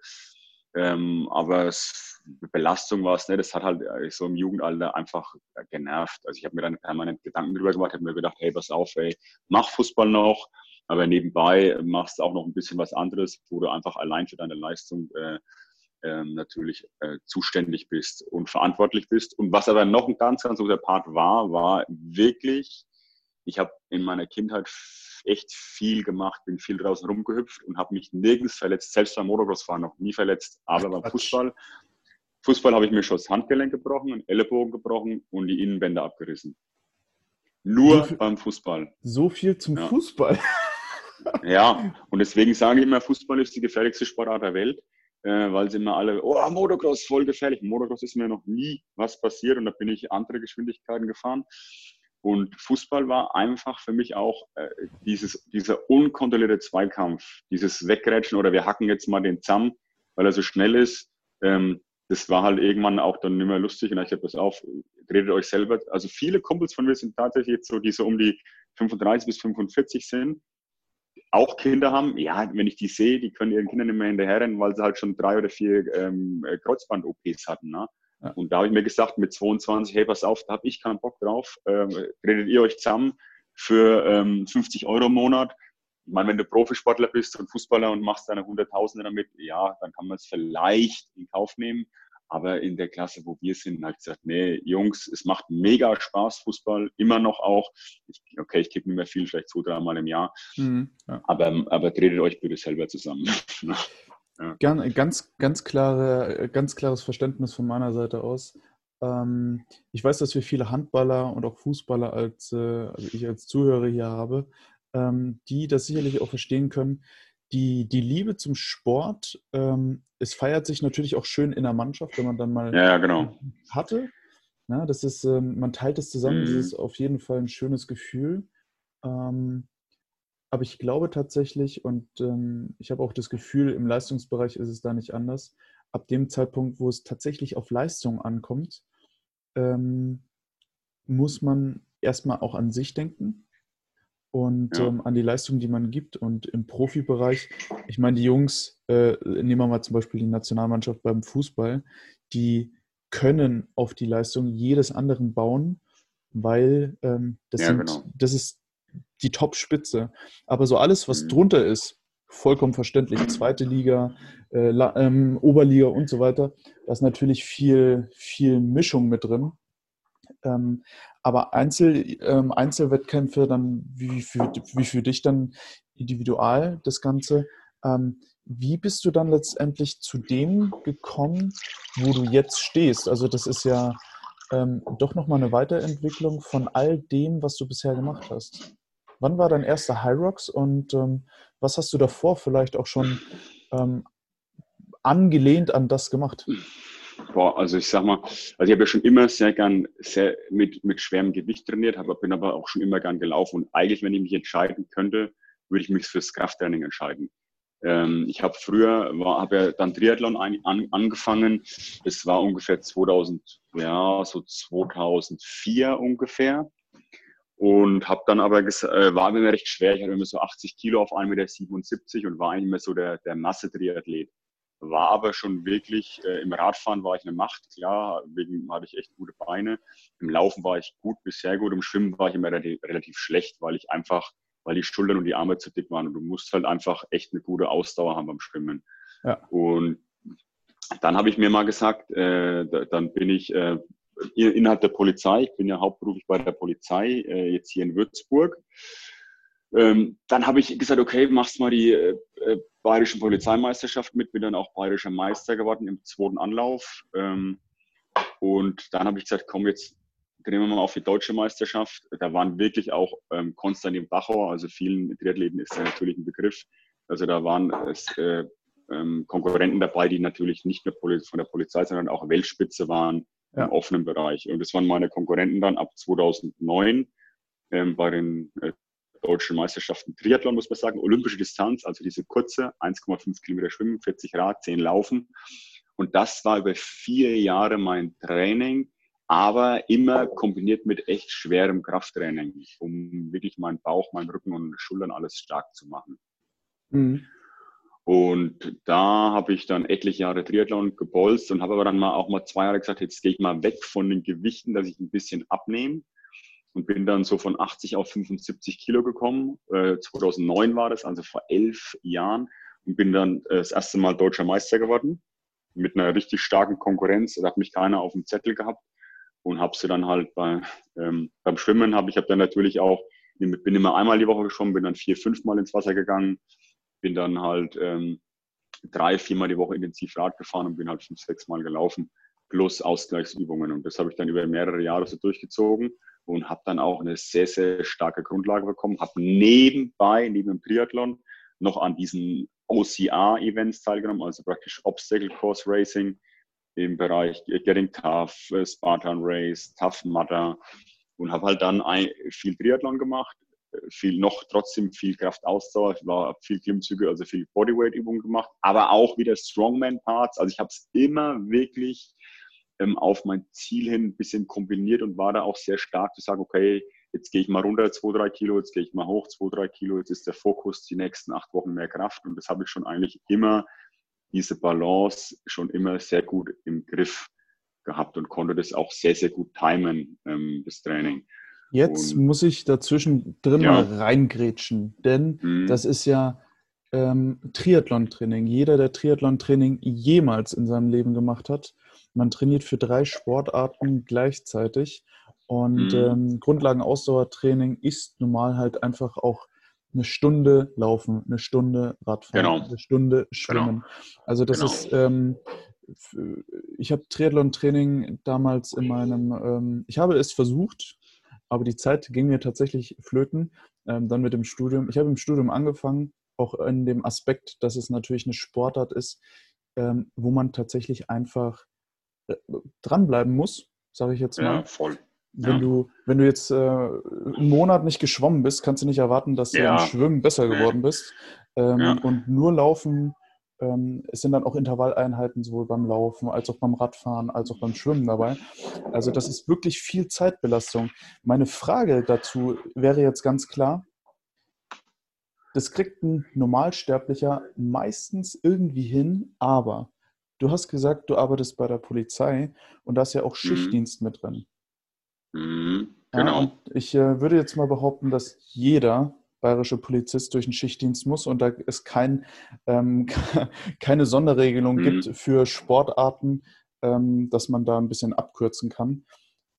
S1: Ähm, aber es, Belastung war es nicht. Das hat halt äh, so im Jugendalter einfach genervt. Also ich habe mir dann permanent Gedanken drüber gemacht, habe mir gedacht, hey, pass auf, ey, mach Fußball noch, aber nebenbei machst du auch noch ein bisschen was anderes, wo du einfach allein für deine Leistung äh, äh, natürlich äh, zuständig bist und verantwortlich bist. Und was aber noch ein ganz, ganz guter Part war, war wirklich, ich habe in meiner Kindheit echt viel gemacht, bin viel draußen rumgehüpft und habe mich nirgends verletzt, selbst beim Motocross fahren noch nie verletzt, aber beim Fußball Fußball habe ich mir schon das Handgelenk gebrochen, einen Ellenbogen gebrochen und die Innenbänder abgerissen. Nur so beim Fußball.
S2: So viel zum ja. Fußball.
S1: ja, und deswegen sage ich immer, Fußball ist die gefährlichste Sportart der Welt, äh, weil sie immer alle, oh, Motocross, voll gefährlich. Motocross ist mir noch nie was passiert und da bin ich andere Geschwindigkeiten gefahren. Und Fußball war einfach für mich auch äh, dieses, dieser unkontrollierte Zweikampf, dieses Wegrätschen oder wir hacken jetzt mal den Zamm, weil er so schnell ist. Ähm, das war halt irgendwann auch dann nicht mehr lustig und ich habe das auf, redet euch selber. Also viele Kumpels von mir sind tatsächlich jetzt so, die so um die 35 bis 45 sind, auch Kinder haben. Ja, wenn ich die sehe, die können ihren Kindern nicht mehr hinterherrennen, weil sie halt schon drei oder vier ähm, Kreuzband-OPs hatten. Ne? Ja. Und da habe ich mir gesagt, mit 22, hey, pass auf, da habe ich keinen Bock drauf. Ähm, redet ihr euch zusammen für ähm, 50 Euro im Monat. Ich meine, wenn du Profisportler bist und Fußballer und machst deine Hunderttausende damit, ja, dann kann man es vielleicht in Kauf nehmen. Aber in der Klasse, wo wir sind, habe ich gesagt, nee, Jungs, es macht mega Spaß, Fußball, immer noch auch. Ich, okay, ich kicke nicht mehr viel, vielleicht zwei, dreimal im Jahr. Mhm, ja. aber, aber tretet euch bitte selber zusammen.
S2: Ja. Ganz, ganz, klare, ganz klares Verständnis von meiner Seite aus. Ähm, ich weiß, dass wir viele Handballer und auch Fußballer als, äh, also ich als Zuhörer hier habe, ähm, die das sicherlich auch verstehen können. Die, die Liebe zum Sport, ähm, es feiert sich natürlich auch schön in der Mannschaft, wenn man dann mal
S1: ja, genau.
S2: hatte. Ja, das ist, ähm, man teilt es zusammen, mhm. das ist auf jeden Fall ein schönes Gefühl. Ähm, aber ich glaube tatsächlich, und ähm, ich habe auch das Gefühl, im Leistungsbereich ist es da nicht anders, ab dem Zeitpunkt, wo es tatsächlich auf Leistung ankommt, ähm, muss man erstmal auch an sich denken und ja. ähm, an die Leistung, die man gibt. Und im Profibereich, ich meine, die Jungs, äh, nehmen wir mal zum Beispiel die Nationalmannschaft beim Fußball, die können auf die Leistung jedes anderen bauen, weil ähm, das, ja, sind, genau. das ist die Top-Spitze. Aber so alles, was mhm. drunter ist, vollkommen verständlich. Zweite Liga, äh, ähm, Oberliga und so weiter, da ist natürlich viel, viel Mischung mit drin. Ähm, aber Einzel, ähm, Einzelwettkämpfe, dann wie für, wie für dich dann individual das Ganze. Ähm, wie bist du dann letztendlich zu dem gekommen, wo du jetzt stehst? Also das ist ja ähm, doch nochmal eine Weiterentwicklung von all dem, was du bisher gemacht hast. Wann war dein erster High Rocks und ähm, was hast du davor vielleicht auch schon ähm, angelehnt an das gemacht?
S1: Boah, also ich sag mal, also ich habe ja schon immer sehr gern sehr mit, mit schwerem Gewicht trainiert, habe, bin aber auch schon immer gern gelaufen und eigentlich, wenn ich mich entscheiden könnte, würde ich mich fürs Krafttraining entscheiden. Ähm, ich habe früher, habe ja dann Triathlon ein, an, angefangen. Das war ungefähr 2000, ja, so 2004 ungefähr und habe dann aber äh, war mir recht schwer. Ich hatte immer so 80 Kilo auf 1,77 Meter und war immer so der, der Masse-Triathlet. War aber schon wirklich, äh, im Radfahren war ich eine Macht, klar, wegen hatte ich echt gute Beine. Im Laufen war ich gut bis sehr gut, im Schwimmen war ich immer relativ, schlecht, weil ich einfach, weil die Schultern und die Arme zu dick waren und du musst halt einfach echt eine gute Ausdauer haben beim Schwimmen. Ja. Und dann habe ich mir mal gesagt, äh, dann bin ich äh, innerhalb der Polizei. Ich bin ja hauptberuflich bei der Polizei, äh, jetzt hier in Würzburg. Ähm, dann habe ich gesagt, okay, machst mal die äh, bayerischen Polizeimeisterschaft mit, bin dann auch bayerischer Meister geworden im zweiten Anlauf. Ähm, und dann habe ich gesagt, komm, jetzt drehen wir mal auf die deutsche Meisterschaft. Da waren wirklich auch ähm, Konstantin Bachauer, also vielen Triathleten ist ja natürlich ein Begriff. Also da waren es äh, ähm, Konkurrenten dabei, die natürlich nicht nur von der Polizei, sondern auch Weltspitze waren ja. im offenen Bereich. Und das waren meine Konkurrenten dann ab 2009 ähm, bei den äh, deutschen Meisterschaften Triathlon, muss man sagen, olympische Distanz, also diese kurze 1,5 Kilometer Schwimmen, 40 Rad, 10 Laufen. Und das war über vier Jahre mein Training, aber immer kombiniert mit echt schwerem Krafttraining, um wirklich meinen Bauch, meinen Rücken und Schultern alles stark zu machen. Mhm. Und da habe ich dann etliche Jahre Triathlon gebolzt und habe aber dann mal auch mal zwei Jahre gesagt, jetzt gehe ich mal weg von den Gewichten, dass ich ein bisschen abnehme. Und bin dann so von 80 auf 75 Kilo gekommen. Äh, 2009 war das, also vor elf Jahren. Und bin dann äh, das erste Mal deutscher Meister geworden. Mit einer richtig starken Konkurrenz. Da hat mich keiner auf dem Zettel gehabt. Und habe sie dann halt bei, ähm, beim Schwimmen, habe ich habe dann natürlich auch, bin immer einmal die Woche geschwommen, bin dann vier, fünf Mal ins Wasser gegangen bin dann halt ähm, drei, viermal die Woche intensiv Rad gefahren und bin halt fünf, sechs Mal gelaufen. plus Ausgleichsübungen. Und das habe ich dann über mehrere Jahre so durchgezogen und habe dann auch eine sehr, sehr starke Grundlage bekommen. Habe nebenbei, neben dem Triathlon, noch an diesen OCR-Events teilgenommen, also praktisch Obstacle Course Racing im Bereich Getting Tough, äh, Spartan Race, Tough Mudder und habe halt dann viel Triathlon gemacht, viel noch trotzdem viel Kraftausdauer, ich war viel Klimmzüge, also viel Bodyweight-Übungen gemacht, aber auch wieder Strongman-Parts. Also ich habe es immer wirklich ähm, auf mein Ziel hin ein bisschen kombiniert und war da auch sehr stark zu sagen, okay, jetzt gehe ich mal runter, 2, 3 Kilo, jetzt gehe ich mal hoch, 2, 3 Kilo, jetzt ist der Fokus die nächsten acht Wochen mehr Kraft und das habe ich schon eigentlich immer, diese Balance schon immer sehr gut im Griff gehabt und konnte das auch sehr, sehr gut timen, ähm, das Training.
S2: Jetzt und, muss ich dazwischen drin ja. mal reingrätschen, denn mhm. das ist ja ähm, Triathlon-Training. Jeder, der Triathlon-Training jemals in seinem Leben gemacht hat, man trainiert für drei Sportarten gleichzeitig. Und mhm. ähm, Grundlagen-Ausdauertraining ist normal halt einfach auch eine Stunde laufen, eine Stunde Radfahren, genau. eine Stunde schwimmen. Genau. Also das genau. ist, ähm, ich habe Triathlon-Training damals in meinem, ähm, ich habe es versucht, aber die Zeit ging mir tatsächlich flöten. Ähm, dann mit dem Studium. Ich habe im Studium angefangen, auch in dem Aspekt, dass es natürlich eine Sportart ist, ähm, wo man tatsächlich einfach dranbleiben muss, sage ich jetzt mal. Ja, voll. Wenn, ja. du, wenn du jetzt äh, einen Monat nicht geschwommen bist, kannst du nicht erwarten, dass ja. du im Schwimmen besser geworden bist. Ähm, ja. Und nur Laufen, ähm, es sind dann auch Intervalleinheiten sowohl beim Laufen als auch beim Radfahren als auch beim Schwimmen dabei. Also das ist wirklich viel Zeitbelastung. Meine Frage dazu wäre jetzt ganz klar, das kriegt ein Normalsterblicher meistens irgendwie hin, aber du hast gesagt, du arbeitest bei der Polizei und da ist ja auch mhm. Schichtdienst mhm. mit drin. Mhm, genau. Ja, ich äh, würde jetzt mal behaupten, dass jeder bayerische Polizist durch den Schichtdienst muss und da es kein, ähm, keine Sonderregelung mhm. gibt für Sportarten, ähm, dass man da ein bisschen abkürzen kann.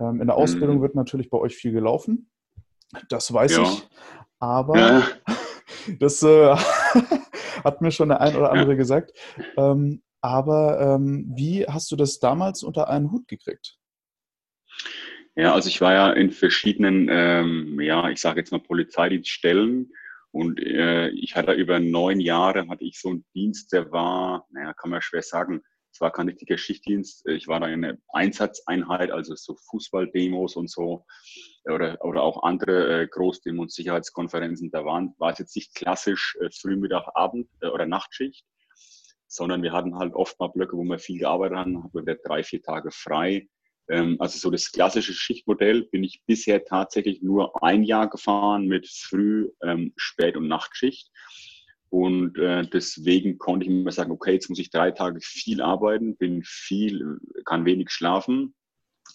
S2: Ähm, in der Ausbildung mhm. wird natürlich bei euch viel gelaufen. Das weiß ja. ich. Aber ja. das äh, hat mir schon der ein oder andere gesagt. Ähm, aber ähm, wie hast du das damals unter einen Hut gekriegt?
S1: Ja, also ich war ja in verschiedenen, ähm, ja, ich sage jetzt mal Polizeidienststellen und äh, ich hatte über neun Jahre, hatte ich so einen Dienst, der war, naja, kann man schwer sagen, es war kein richtiger Schichtdienst, ich war da in einer Einsatzeinheit, also so Fußballdemos und so oder, oder auch andere äh, Großdemos und Sicherheitskonferenzen, da waren, war es jetzt nicht klassisch äh, Frühmittag, Abend äh, oder Nachtschicht, sondern wir hatten halt oft mal Blöcke, wo wir viel gearbeitet haben, hatten wir drei, vier Tage frei ähm, also so das klassische Schichtmodell bin ich bisher tatsächlich nur ein Jahr gefahren mit Früh-, ähm, Spät- und Nachtschicht. Und äh, deswegen konnte ich mir sagen, okay, jetzt muss ich drei Tage viel arbeiten, bin viel, kann wenig schlafen.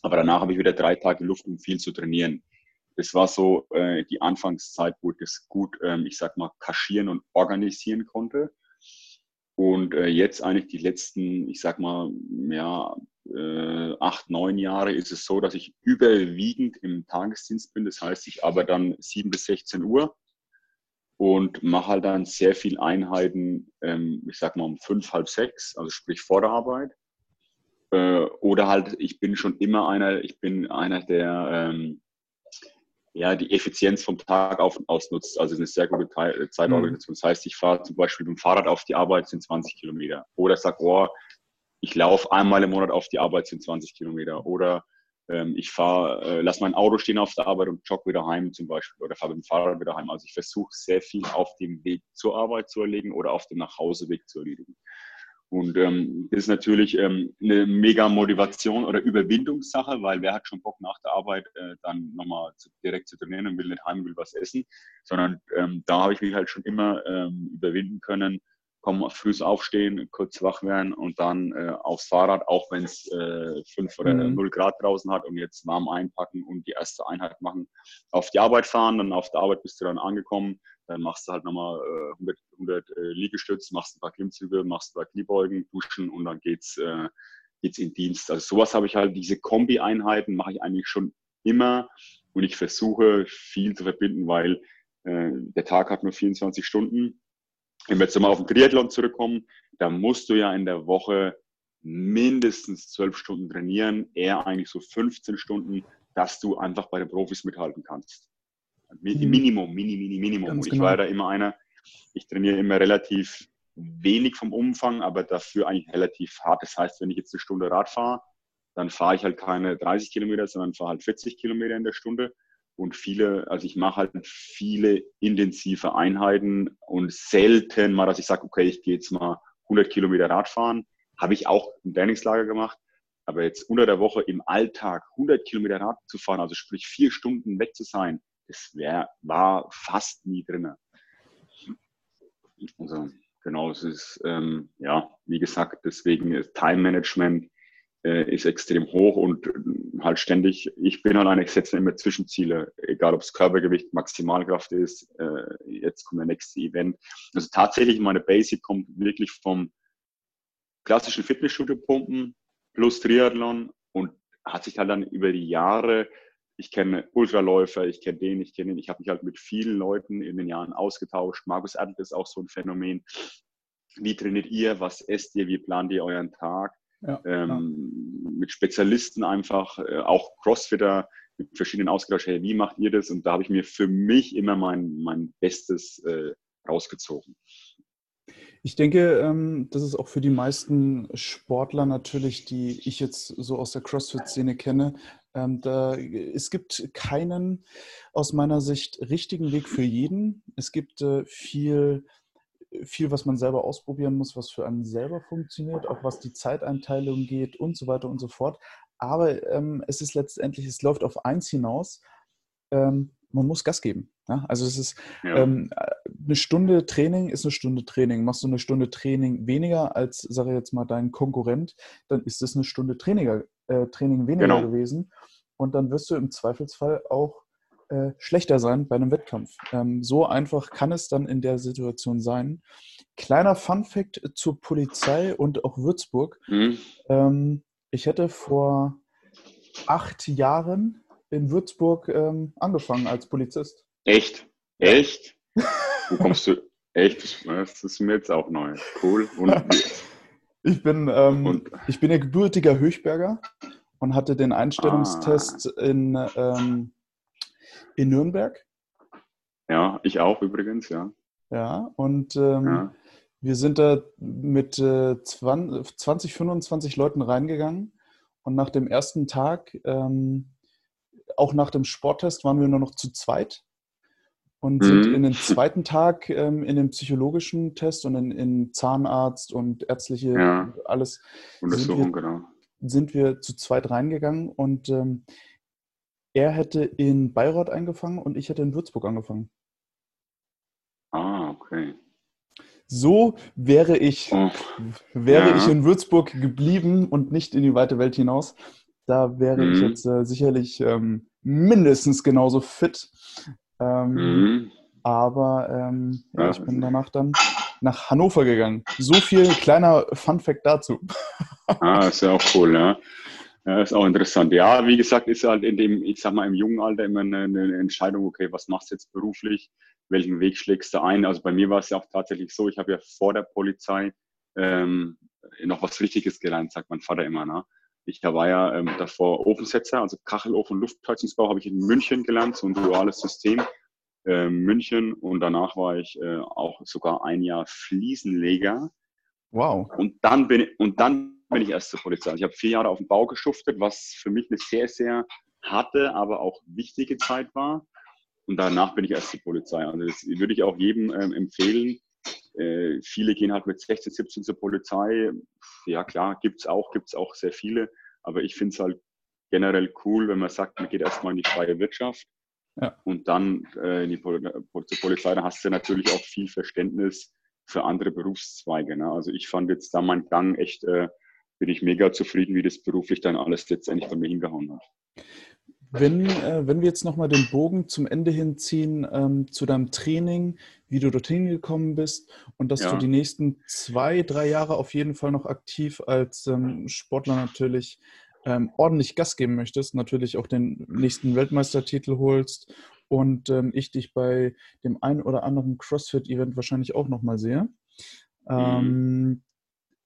S1: Aber danach habe ich wieder drei Tage Luft, um viel zu trainieren. Das war so äh, die Anfangszeit, wo ich das gut, ähm, ich sag mal, kaschieren und organisieren konnte. Und äh, jetzt eigentlich die letzten, ich sag mal, ja, äh, acht, neun Jahre ist es so, dass ich überwiegend im Tagesdienst bin. Das heißt, ich arbeite dann sieben bis 16 Uhr und mache halt dann sehr viel Einheiten, ähm, ich sag mal um fünf, halb sechs, also sprich vor der Arbeit. Äh, oder halt, ich bin schon immer einer, ich bin einer, der ähm, ja, die Effizienz vom Tag auf, ausnutzt. Also eine sehr gute äh, Zeitorganisation. Mhm. Das heißt, ich fahre zum Beispiel mit dem Fahrrad auf die Arbeit, sind 20 Kilometer. Oder sage, oh, ich laufe einmal im Monat auf die Arbeit, sind 20 Kilometer. Oder ähm, ich fahre, äh, lasse mein Auto stehen auf der Arbeit und jogge wieder heim zum Beispiel. Oder fahre mit dem Fahrrad wieder heim. Also ich versuche sehr viel auf dem Weg zur Arbeit zu erledigen oder auf dem Nachhauseweg zu erledigen. Und ähm, das ist natürlich ähm, eine mega Motivation oder Überwindungssache, weil wer hat schon Bock nach der Arbeit äh, dann nochmal zu, direkt zu trainieren und will nicht heim, will was essen, sondern ähm, da habe ich mich halt schon immer ähm, überwinden können, komm, früh aufstehen, kurz wach werden und dann äh, aufs Fahrrad, auch wenn es äh, fünf oder mhm. null Grad draußen hat und jetzt warm einpacken und die erste Einheit machen, auf die Arbeit fahren, dann auf der Arbeit bist du dann angekommen, dann machst du halt nochmal äh, 100, 100 äh, Liegestütz, machst ein paar Klimmzüge, machst ein paar Kniebeugen, duschen und dann geht's, äh, geht's in Dienst. Also sowas habe ich halt, diese Kombi-Einheiten mache ich eigentlich schon immer und ich versuche viel zu verbinden, weil äh, der Tag hat nur 24 Stunden. Wenn wir jetzt mal auf den Triathlon zurückkommen, da musst du ja in der Woche mindestens zwölf Stunden trainieren, eher eigentlich so 15 Stunden, dass du einfach bei den Profis mithalten kannst. Mhm. Minimum, Mini, Mini, Minimum. Ganz ich genau. war da immer einer, ich trainiere immer relativ wenig vom Umfang, aber dafür eigentlich relativ hart. Das heißt, wenn ich jetzt eine Stunde Rad fahre, dann fahre ich halt keine 30 Kilometer, sondern fahre halt 40 Kilometer in der Stunde. Und viele, also ich mache halt viele intensive Einheiten und selten mal, dass ich sage, okay, ich gehe jetzt mal 100 Kilometer Rad fahren. Habe ich auch im Trainingslager gemacht. Aber jetzt unter der Woche im Alltag 100 Kilometer Rad zu fahren, also sprich vier Stunden weg zu sein, das wär, war fast nie drin. Also genau, es ist, ähm, ja, wie gesagt, deswegen ist Time Management äh, ist extrem hoch und äh, halt ständig, ich bin halt einer, ich setze immer Zwischenziele, egal ob es Körpergewicht, Maximalkraft ist, äh, jetzt kommt der nächste Event. Also tatsächlich meine Basic kommt wirklich vom klassischen Fitnessstudio-Pumpen plus Triathlon und hat sich halt dann über die Jahre ich kenne Ultraläufer, ich kenne den, ich kenne den. Ich habe mich halt mit vielen Leuten in den Jahren ausgetauscht. Markus Adelt ist auch so ein Phänomen. Wie trainiert ihr? Was esst ihr? Wie plant ihr euren Tag? Ja, ähm, mit Spezialisten einfach, äh, auch Crossfitter, mit verschiedenen ausgetauscht. Hey, wie macht ihr das? Und da habe ich mir für mich immer mein, mein Bestes äh, rausgezogen.
S2: Ich denke, ähm, das ist auch für die meisten Sportler natürlich, die ich jetzt so aus der CrossFit-Szene kenne, ähm, es gibt keinen aus meiner Sicht richtigen Weg für jeden. Es gibt äh, viel, viel, was man selber ausprobieren muss, was für einen selber funktioniert, auch was die Zeiteinteilung geht und so weiter und so fort. Aber ähm, es ist letztendlich, es läuft auf eins hinaus. Man muss Gas geben. Ja? Also es ist ja. ähm, eine Stunde Training ist eine Stunde Training. Machst du eine Stunde Training weniger als, sage ich jetzt mal, dein Konkurrent, dann ist es eine Stunde Training, äh, Training weniger genau. gewesen. Und dann wirst du im Zweifelsfall auch äh, schlechter sein bei einem Wettkampf. Ähm, so einfach kann es dann in der Situation sein. Kleiner Fun-Fact zur Polizei und auch Würzburg. Mhm. Ähm, ich hätte vor acht Jahren in Würzburg ähm, angefangen als Polizist.
S1: Echt? Echt? Wo kommst du? Echt? Das ist mir jetzt auch neu. Cool. Und
S2: Ich bin, ähm, und? ich bin ja gebürtiger Höchberger und hatte den Einstellungstest ah. in, ähm, in Nürnberg.
S1: Ja, ich auch übrigens, ja.
S2: Ja, und ähm, ja. wir sind da mit äh, 20, 25 Leuten reingegangen und nach dem ersten Tag, ähm, auch nach dem Sporttest, waren wir nur noch zu zweit und mhm. sind in den zweiten Tag ähm, in den psychologischen Test und in, in Zahnarzt und ärztliche ja. alles.
S1: Untersuchung,
S2: sind
S1: wir, genau.
S2: Sind wir zu zweit reingegangen und ähm, er hätte in Bayreuth angefangen und ich hätte in Würzburg angefangen.
S1: Ah, okay.
S2: So wäre ich, oh. wäre ja. ich in Würzburg geblieben und nicht in die weite Welt hinaus. Da wäre mhm. ich jetzt äh, sicherlich ähm, mindestens genauso fit ähm, mhm. Aber ähm, ja, ich bin danach dann nach Hannover gegangen. So viel kleiner Fun-Fact dazu.
S1: ah, ist ja auch cool, ja. Ja, ist auch interessant. Ja, wie gesagt, ist halt in dem, ich sag mal, im jungen Alter immer eine, eine Entscheidung, okay, was machst du jetzt beruflich? Welchen Weg schlägst du ein? Also bei mir war es ja auch tatsächlich so, ich habe ja vor der Polizei ähm, noch was Richtiges gelernt, sagt mein Vater immer. Ne? Ich war ja ähm, davor Ofensetzer, also Kachelofen, Luftheizungsbau habe ich in München gelernt, so ein duales System. Äh, München und danach war ich äh, auch sogar ein Jahr Fliesenleger.
S2: Wow.
S1: Und dann bin ich, und dann bin ich erst zur Polizei. Also ich habe vier Jahre auf dem Bau geschuftet, was für mich eine sehr, sehr harte, aber auch wichtige Zeit war. Und danach bin ich erst zur Polizei. Also das würde ich auch jedem ähm, empfehlen. Äh, viele gehen halt mit 16, 17 zur Polizei. Ja klar, gibt's auch, gibt's auch sehr viele. Aber ich finde es halt generell cool, wenn man sagt, man geht erstmal in die freie Wirtschaft ja. und dann äh, in die Pol zur Polizei. Da hast du natürlich auch viel Verständnis für andere Berufszweige. Ne? Also ich fand jetzt da mein Gang echt, äh, bin ich mega zufrieden, wie das beruflich dann alles letztendlich bei mir hingehauen hat.
S2: Wenn, äh, wenn wir jetzt nochmal den Bogen zum Ende hinziehen, ähm, zu deinem Training, wie du dorthin gekommen bist und dass ja. du die nächsten zwei, drei Jahre auf jeden Fall noch aktiv als ähm, Sportler natürlich ähm, ordentlich Gas geben möchtest, natürlich auch den nächsten Weltmeistertitel holst und ähm, ich dich bei dem einen oder anderen CrossFit-Event wahrscheinlich auch nochmal sehe. Mhm. Ähm,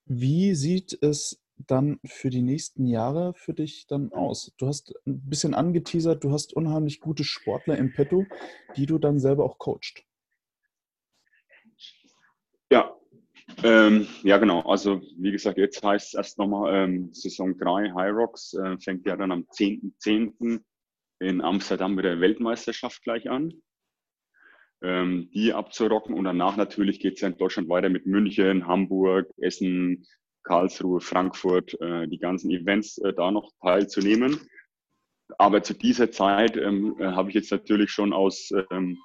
S2: wie sieht es dann für die nächsten Jahre für dich dann aus? Du hast ein bisschen angeteasert, du hast unheimlich gute Sportler im Petto, die du dann selber auch coacht.
S1: Ja, ähm, ja genau. Also wie gesagt, jetzt heißt es erst nochmal ähm, Saison 3 High Rocks, äh, fängt ja dann am 10.10. .10. in Amsterdam mit der Weltmeisterschaft gleich an ähm, die abzurocken. Und danach natürlich geht es ja in Deutschland weiter mit München, Hamburg, Essen, Karlsruhe, Frankfurt, äh, die ganzen Events äh, da noch teilzunehmen. Aber zu dieser Zeit ähm, äh, habe ich jetzt natürlich schon aus ähm,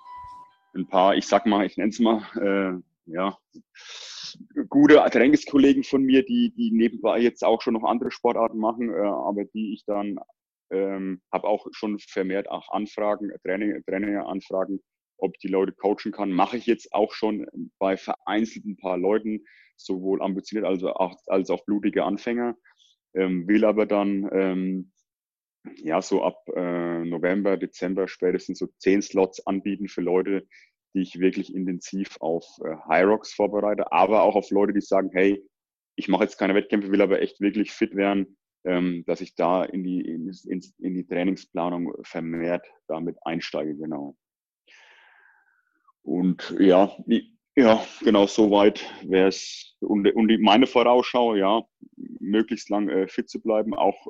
S1: ein paar, ich sag mal, ich nenne es mal, äh, ja, gute Trainingskollegen von mir, die, die nebenbei jetzt auch schon noch andere Sportarten machen, äh, aber die ich dann ähm, habe auch schon vermehrt auch Anfragen, Training, Traininganfragen ob die Leute coachen kann, mache ich jetzt auch schon bei vereinzelten paar Leuten, sowohl ambitioniert als auch, als auch blutige Anfänger, ähm, will aber dann ähm, ja so ab äh, November, Dezember spätestens so zehn Slots anbieten für Leute, die ich wirklich intensiv auf äh, High Rocks vorbereite, aber auch auf Leute, die sagen, hey, ich mache jetzt keine Wettkämpfe, will aber echt wirklich fit werden, ähm, dass ich da in die, in, in die Trainingsplanung vermehrt damit einsteige, genau. Und ja, ja, genau, soweit wäre es. Und, und meine Vorausschau, ja, möglichst lang äh, fit zu bleiben, auch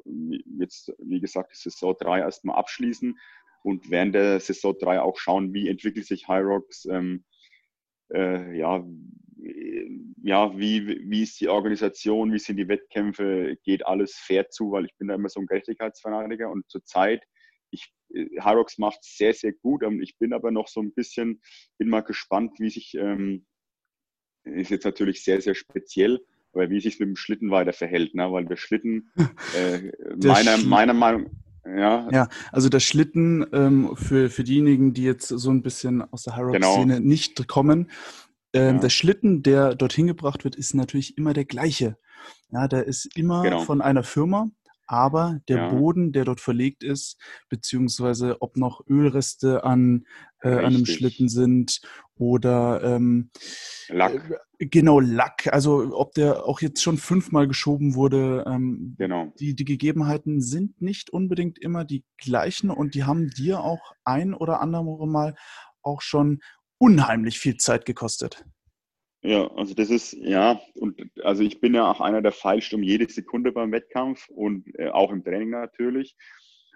S1: jetzt, wie gesagt, die Saison 3 erstmal abschließen und während der Saison 3 auch schauen, wie entwickelt sich High Rocks, ähm, äh, ja, ja, wie, wie ist die Organisation, wie sind die Wettkämpfe, geht alles fair zu, weil ich bin da immer so ein Gerechtigkeitsfanatiker und zurzeit ich, Harox macht es sehr, sehr gut. Ähm, ich bin aber noch so ein bisschen, bin mal gespannt, wie sich, ähm, ist jetzt natürlich sehr, sehr speziell, aber wie sich mit dem Schlitten weiter verhält, ne? weil der Schlitten, äh, meiner, meiner Meinung
S2: ja. ja, also der Schlitten ähm, für, für diejenigen, die jetzt so ein bisschen aus der High-Rock-Szene genau. nicht kommen, ähm, ja. der Schlitten, der dorthin gebracht wird, ist natürlich immer der gleiche. Ja, der ist immer genau. von einer Firma aber der ja. Boden, der dort verlegt ist, beziehungsweise ob noch Ölreste an, äh, an einem Schlitten sind oder ähm, Lack. Äh, genau, Lack. Also ob der auch jetzt schon fünfmal geschoben wurde. Ähm, genau. Die, die Gegebenheiten sind nicht unbedingt immer die gleichen und die haben dir auch ein oder andere Mal auch schon unheimlich viel Zeit gekostet.
S1: Ja, also das ist, ja, und also ich bin ja auch einer, der feilscht um jede Sekunde beim Wettkampf und äh, auch im Training natürlich.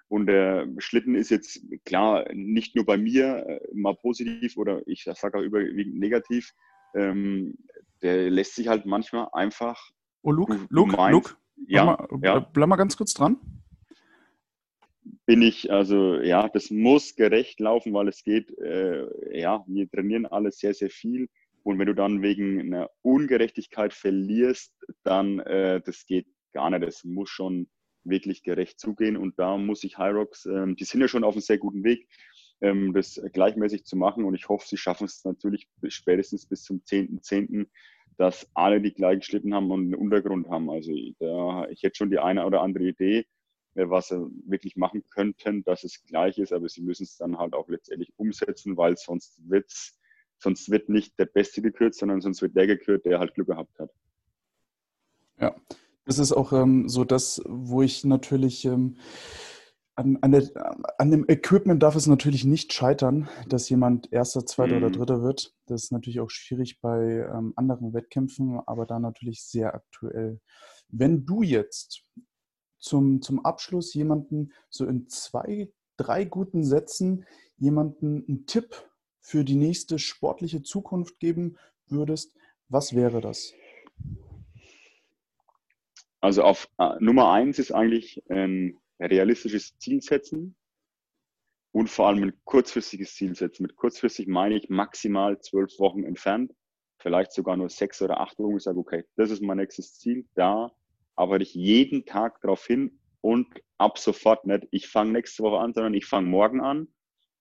S1: Und der Schlitten ist jetzt klar nicht nur bei mir äh, mal positiv oder ich sage auch überwiegend negativ. Ähm, der lässt sich halt manchmal einfach.
S2: Oh, Luke, Luke, Luke, ja, bleib mal, ja. bleib mal ganz kurz dran.
S1: Bin ich, also ja, das muss gerecht laufen, weil es geht, äh, ja, wir trainieren alles sehr, sehr viel und wenn du dann wegen einer Ungerechtigkeit verlierst, dann äh, das geht gar nicht. Das muss schon wirklich gerecht zugehen. Und da muss ich Hyrox, ähm, die sind ja schon auf einem sehr guten Weg, ähm, das gleichmäßig zu machen. Und ich hoffe, sie schaffen es natürlich spätestens bis zum 10.10., .10., dass alle die gleichen Schlitten haben und einen Untergrund haben. Also da, ich hätte schon die eine oder andere Idee, äh, was sie wirklich machen könnten, dass es gleich ist, aber sie müssen es dann halt auch letztendlich umsetzen, weil sonst wird es sonst wird nicht der Beste gekürt, sondern sonst wird der gekürt, der halt Glück gehabt hat.
S2: Ja, das ist auch ähm, so das, wo ich natürlich ähm, an, an, der, an, dem Equipment darf es natürlich nicht scheitern, dass jemand Erster, Zweiter mhm. oder Dritter wird. Das ist natürlich auch schwierig bei ähm, anderen Wettkämpfen, aber da natürlich sehr aktuell. Wenn du jetzt zum, zum Abschluss jemanden so in zwei, drei guten Sätzen jemanden einen Tipp für die nächste sportliche Zukunft geben würdest, was wäre das?
S1: Also auf äh, Nummer eins ist eigentlich ein realistisches Ziel setzen und vor allem ein kurzfristiges Ziel setzen. Mit kurzfristig meine ich maximal zwölf Wochen entfernt, vielleicht sogar nur sechs oder acht Wochen. Ich sage, okay, das ist mein nächstes Ziel. Da arbeite ich jeden Tag darauf hin und ab sofort nicht, ich fange nächste Woche an, sondern ich fange morgen an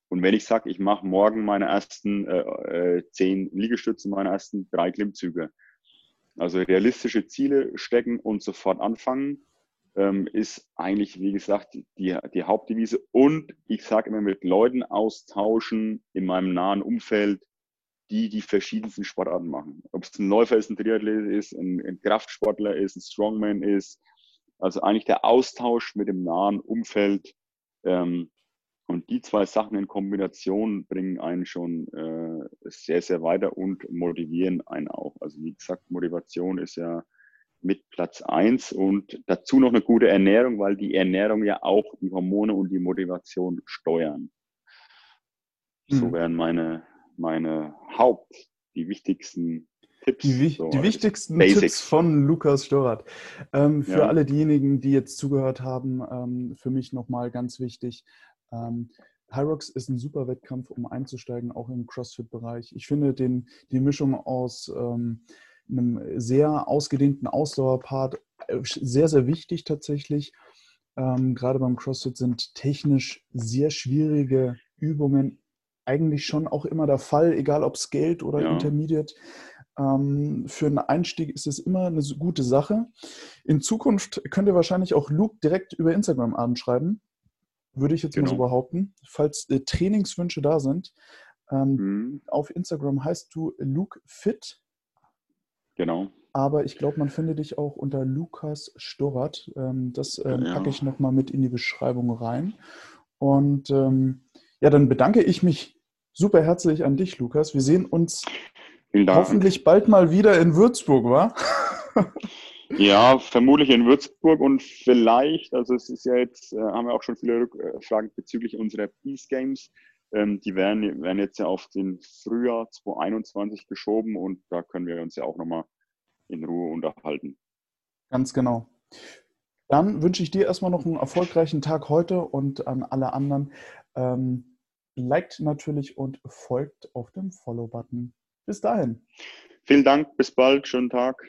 S1: und wenn ich sage, ich mache morgen meine ersten äh, äh, zehn Liegestütze, meine ersten drei Klimmzüge, also realistische Ziele stecken und sofort anfangen, ähm, ist eigentlich, wie gesagt, die, die Hauptdevise. Und ich sage immer mit Leuten austauschen in meinem nahen Umfeld, die die verschiedensten Sportarten machen. Ob es ein Läufer ist, ein Triathlet ist, ein, ein Kraftsportler ist, ein Strongman ist, Also eigentlich der Austausch mit dem nahen Umfeld. Ähm, und die zwei Sachen in Kombination bringen einen schon äh, sehr, sehr weiter und motivieren einen auch. Also wie gesagt, Motivation ist ja mit Platz eins und dazu noch eine gute Ernährung, weil die Ernährung ja auch die Hormone und die Motivation steuern. Mhm. So wären meine, meine Haupt, die wichtigsten
S2: Tipps. Die, so die wichtigsten Basics. Tipps von Lukas Storat. Ähm, für ja. alle diejenigen, die jetzt zugehört haben, ähm, für mich nochmal ganz wichtig. Ähm, Hyrox ist ein super Wettkampf, um einzusteigen, auch im CrossFit-Bereich. Ich finde den, die Mischung aus ähm, einem sehr ausgedehnten Ausdauerpart äh, sehr, sehr wichtig tatsächlich. Ähm, gerade beim CrossFit sind technisch sehr schwierige Übungen eigentlich schon auch immer der Fall, egal ob Scaled oder ja. Intermediate. Ähm, für einen Einstieg ist es immer eine gute Sache. In Zukunft könnt ihr wahrscheinlich auch Luke direkt über Instagram anschreiben, würde ich jetzt genau. mal so genau. behaupten. Falls äh, Trainingswünsche da sind, ähm, mhm. auf Instagram heißt du Luke Fit.
S1: Genau.
S2: Aber ich glaube, man findet dich auch unter Lukas Storrat. Ähm, das ähm, ja. packe ich nochmal mit in die Beschreibung rein. Und ähm, ja, dann bedanke ich mich super herzlich an dich, Lukas. Wir sehen uns hoffentlich bald mal wieder in Würzburg, wa?
S1: ja, vermutlich in Würzburg und vielleicht, also es ist ja jetzt, äh, haben wir auch schon viele Rückfragen bezüglich unserer Peace Games. Ähm, die werden, werden jetzt ja auf den Frühjahr 2021 geschoben und da können wir uns ja auch nochmal in Ruhe unterhalten.
S2: Ganz genau. Dann wünsche ich dir erstmal noch einen erfolgreichen Tag heute und an alle anderen. Ähm, liked natürlich und folgt auf dem Follow-Button. Bis dahin.
S1: Vielen Dank, bis bald, schönen Tag.